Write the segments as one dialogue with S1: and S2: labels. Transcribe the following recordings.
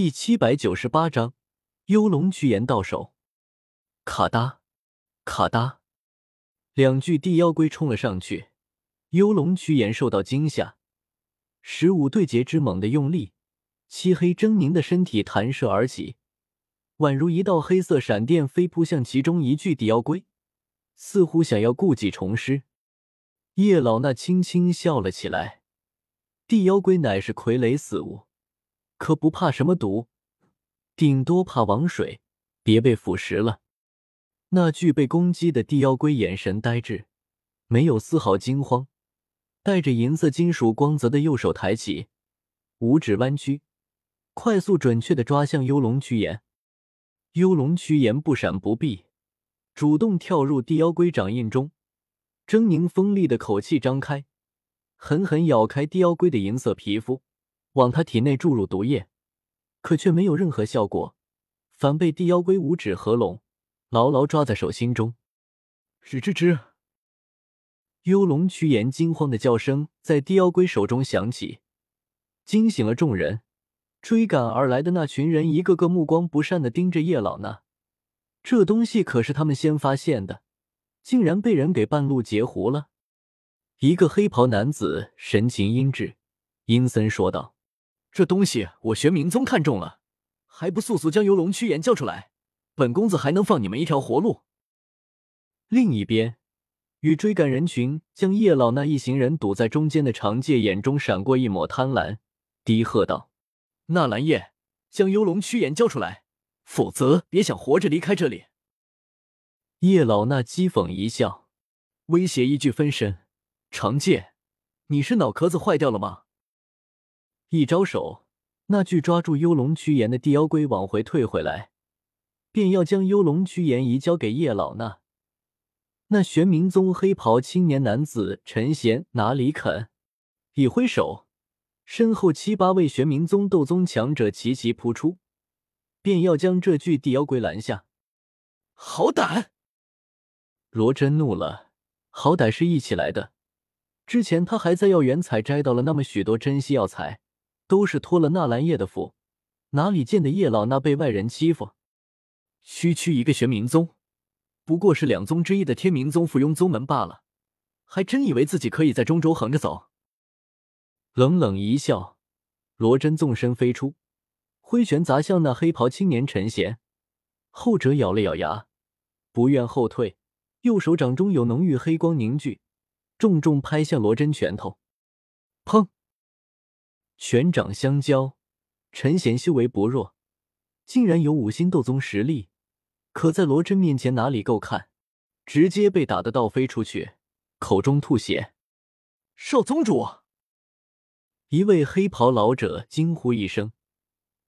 S1: 第七百九十八章幽龙驱炎到手。卡哒，卡哒，两具地妖龟冲了上去。幽龙驱炎受到惊吓，十五对结之猛的用力，漆黑狰狞的身体弹射而起，宛如一道黑色闪电飞扑向其中一具地妖龟，似乎想要故技重施。叶老那轻轻笑了起来，地妖龟乃是傀儡死物。可不怕什么毒，顶多怕王水，别被腐蚀了。那具被攻击的地妖龟眼神呆滞，没有丝毫惊慌，带着银色金属光泽的右手抬起，五指弯曲，快速准确的抓向幽龙驱炎。幽龙驱炎不闪不避，主动跳入地妖龟掌印中，狰狞锋利的口气张开，狠狠咬开地妖龟的银色皮肤。往他体内注入毒液，可却没有任何效果，反被地妖龟五指合拢，牢牢抓在手心中。
S2: 日吱吱，
S1: 幽龙驱炎惊慌的叫声在地妖龟手中响起，惊醒了众人。追赶而来的那群人一个个目光不善的盯着叶老呢，这东西可是他们先发现的，竟然被人给半路截胡了。一个黑袍男子神情阴鸷，阴森说道。
S2: 这东西我玄冥宗看中了，还不速速将游龙驱炎交出来，本公子还能放你们一条活路。
S1: 另一边，与追赶人群将叶老那一行人堵在中间的长介眼中闪过一抹贪婪，低喝道：“
S2: 纳兰叶，将幽龙驱炎交出来，否则别想活着离开这里。”
S1: 叶老那讥讽一笑，
S2: 威胁一句分身：“长介，你是脑壳子坏掉了吗？”
S1: 一招手，那具抓住幽龙驱炎的地妖龟往回退回来，便要将幽龙驱炎移交给叶老那。那玄冥宗黑袍青年男子陈贤哪里肯？一挥手，身后七八位玄冥宗斗宗强者齐齐扑出，便要将这具地妖龟拦下。
S2: 好胆！
S1: 罗真怒了，好歹是一起来的，之前他还在药园采摘到了那么许多珍稀药材。都是托了纳兰叶的福，哪里见得叶老那被外人欺负？
S2: 区区一个玄冥宗，不过是两宗之一的天明宗附庸宗门罢了，还真以为自己可以在中州横着走？
S1: 冷冷一笑，罗真纵身飞出，挥拳砸向那黑袍青年陈贤。后者咬了咬牙，不愿后退，右手掌中有浓郁黑光凝聚，重重拍向罗真拳头。砰！拳掌相交，陈贤修为不弱，竟然有五星斗宗实力，可在罗真面前哪里够看？直接被打得倒飞出去，口中吐血。
S2: 少宗主！
S1: 一位黑袍老者惊呼一声，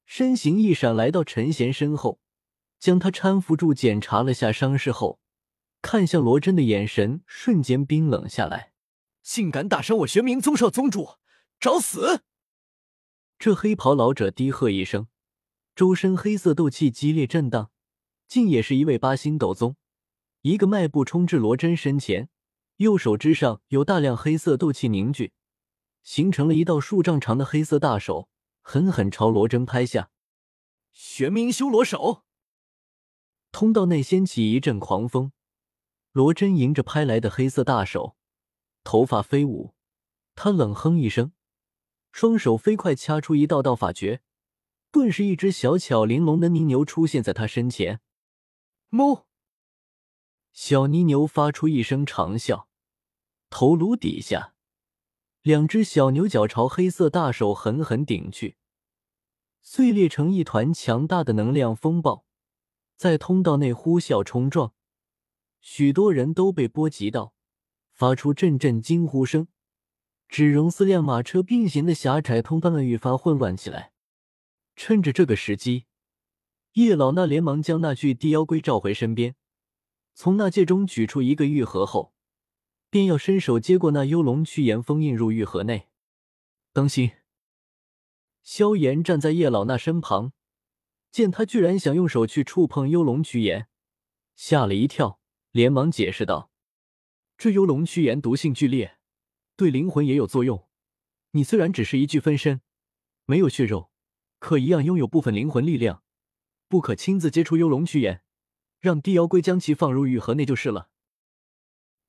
S1: 身形一闪，来到陈贤身后，将他搀扶住，检查了下伤势后，看向罗真的眼神瞬间冰冷下来。
S2: 竟敢打伤我玄冥宗少宗主，找死！
S1: 这黑袍老者低喝一声，周身黑色斗气激烈震荡，竟也是一位八星斗宗。一个迈步冲至罗真身前，右手之上有大量黑色斗气凝聚，形成了一道数丈长的黑色大手，狠狠朝罗真拍下。
S2: 玄冥修罗手，
S1: 通道内掀起一阵狂风。罗真迎着拍来的黑色大手，头发飞舞，他冷哼一声。双手飞快掐出一道道法诀，顿时一只小巧玲珑的泥牛出现在他身前。
S2: 哞！
S1: 小泥牛发出一声长啸，头颅底下，两只小牛角朝黑色大手狠狠顶去，碎裂成一团强大的能量风暴，在通道内呼啸冲撞，许多人都被波及到，发出阵阵惊呼声。只容四辆马车并行的狭窄通道愈发混乱起来。趁着这个时机，叶老那连忙将那具地妖龟召回身边，从那戒中取出一个玉盒后，便要伸手接过那幽龙驱炎封印入玉盒内。当心！萧炎站在叶老那身旁，见他居然想用手去触碰幽龙驱炎，吓了一跳，连忙解释道：“
S2: 这幽龙驱炎毒性剧烈。”对灵魂也有作用。你虽然只是一具分身，没有血肉，可一样拥有部分灵魂力量，不可亲自接触幽龙躯炎，让地妖龟将其放入玉盒内就是了。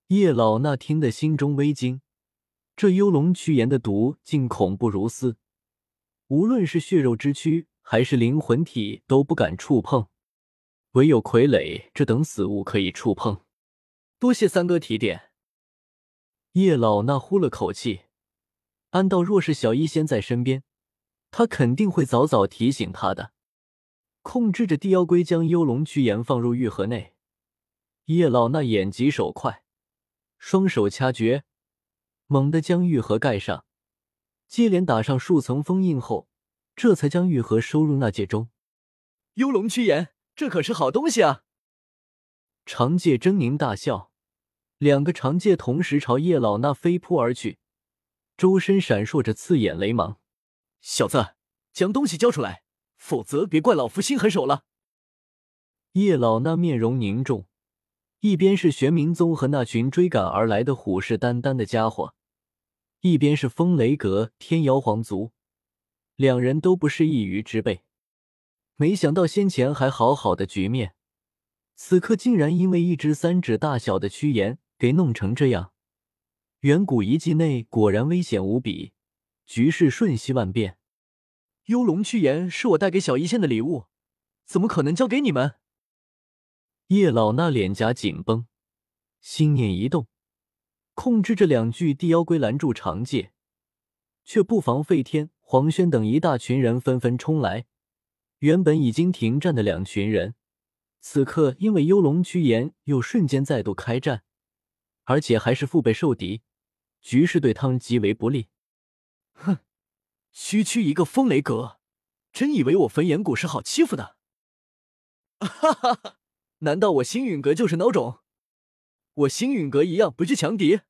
S1: 叶老那听得心中微惊，这幽龙躯炎的毒竟恐怖如斯，无论是血肉之躯还是灵魂体都不敢触碰，唯有傀儡这等死物可以触碰。
S2: 多谢三哥提点。
S1: 叶老那呼了口气，暗道：若是小医仙在身边，他肯定会早早提醒他的。控制着地妖龟将幽龙躯炎放入玉盒内，叶老那眼疾手快。双手掐诀，猛地将玉盒盖上，接连打上数层封印后，这才将玉盒收入那戒中。
S2: 幽龙躯炎，这可是好东西啊！
S1: 长戒狰狞大笑，两个长戒同时朝叶老那飞扑而去，周身闪烁着刺眼雷芒。
S2: 小子，将东西交出来，否则别怪老夫心狠手辣！
S1: 叶老那面容凝重。一边是玄冥宗和那群追赶而来的虎视眈眈的家伙，一边是风雷阁天瑶皇族，两人都不是一隅之辈。没想到先前还好好的局面，此刻竟然因为一只三指大小的屈炎给弄成这样。远古遗迹内果然危险无比，局势瞬息万变。
S2: 幽龙躯炎是我带给小医仙的礼物，怎么可能交给你们？
S1: 叶老那脸颊紧绷，心念一动，控制着两具地妖龟拦住长界，却不妨费天、黄轩等一大群人纷纷冲来。原本已经停战的两群人，此刻因为幽龙躯炎又瞬间再度开战，而且还是腹背受敌，局势对他们极为不利。
S2: 哼，区区一个风雷阁，真以为我焚炎谷是好欺负的？哈哈哈！难道我星陨阁就是孬种？我星陨阁一样不惧强敌。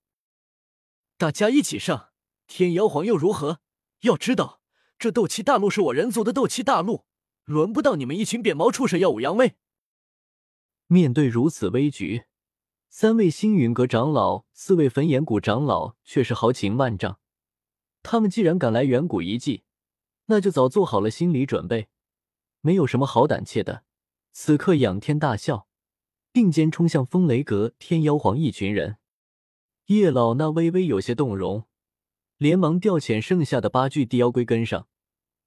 S2: 大家一起上天妖皇又如何？要知道，这斗气大陆是我人族的斗气大陆，轮不到你们一群扁毛畜生耀武扬威。
S1: 面对如此危局，三位星陨阁长老、四位焚炎谷长老却是豪情万丈。他们既然敢来远古遗迹，那就早做好了心理准备，没有什么好胆怯的。此刻仰天大笑，并肩冲向风雷阁天妖皇一群人。叶老那微微有些动容，连忙调遣剩下的八具地妖龟跟上。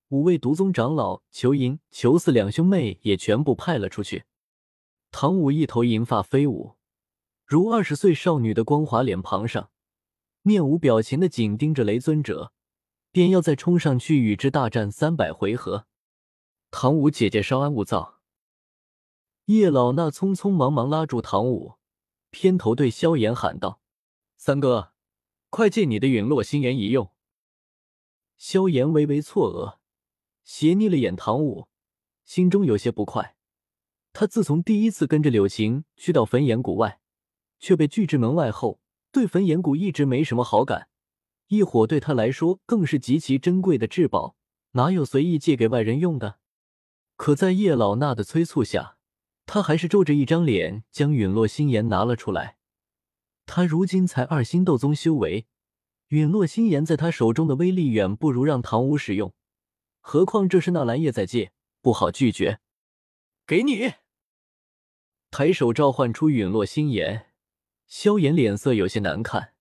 S1: 五位毒宗长老裘银、裘四两兄妹也全部派了出去。唐舞一头银发飞舞，如二十岁少女的光滑脸庞上，面无表情的紧盯着雷尊者，便要再冲上去与之大战三百回合。唐舞姐姐稍安勿躁。叶老那匆匆忙忙拉住唐舞，偏头对萧炎喊道：“
S2: 三哥，快借你的陨落心炎一用。”
S1: 萧炎微微错愕，斜睨了眼唐舞，心中有些不快。他自从第一次跟着柳晴去到焚炎谷外，却被拒之门外后，对焚炎谷一直没什么好感。异火对他来说更是极其珍贵的至宝，哪有随意借给外人用的？可在叶老那的催促下，他还是皱着一张脸，将陨落心炎拿了出来。他如今才二星斗宗修为，陨落心炎在他手中的威力远不如让唐舞使用。何况这是纳兰叶在借，不好拒绝。
S2: 给你，
S1: 抬手召唤出陨落心炎。萧炎脸色有些难看。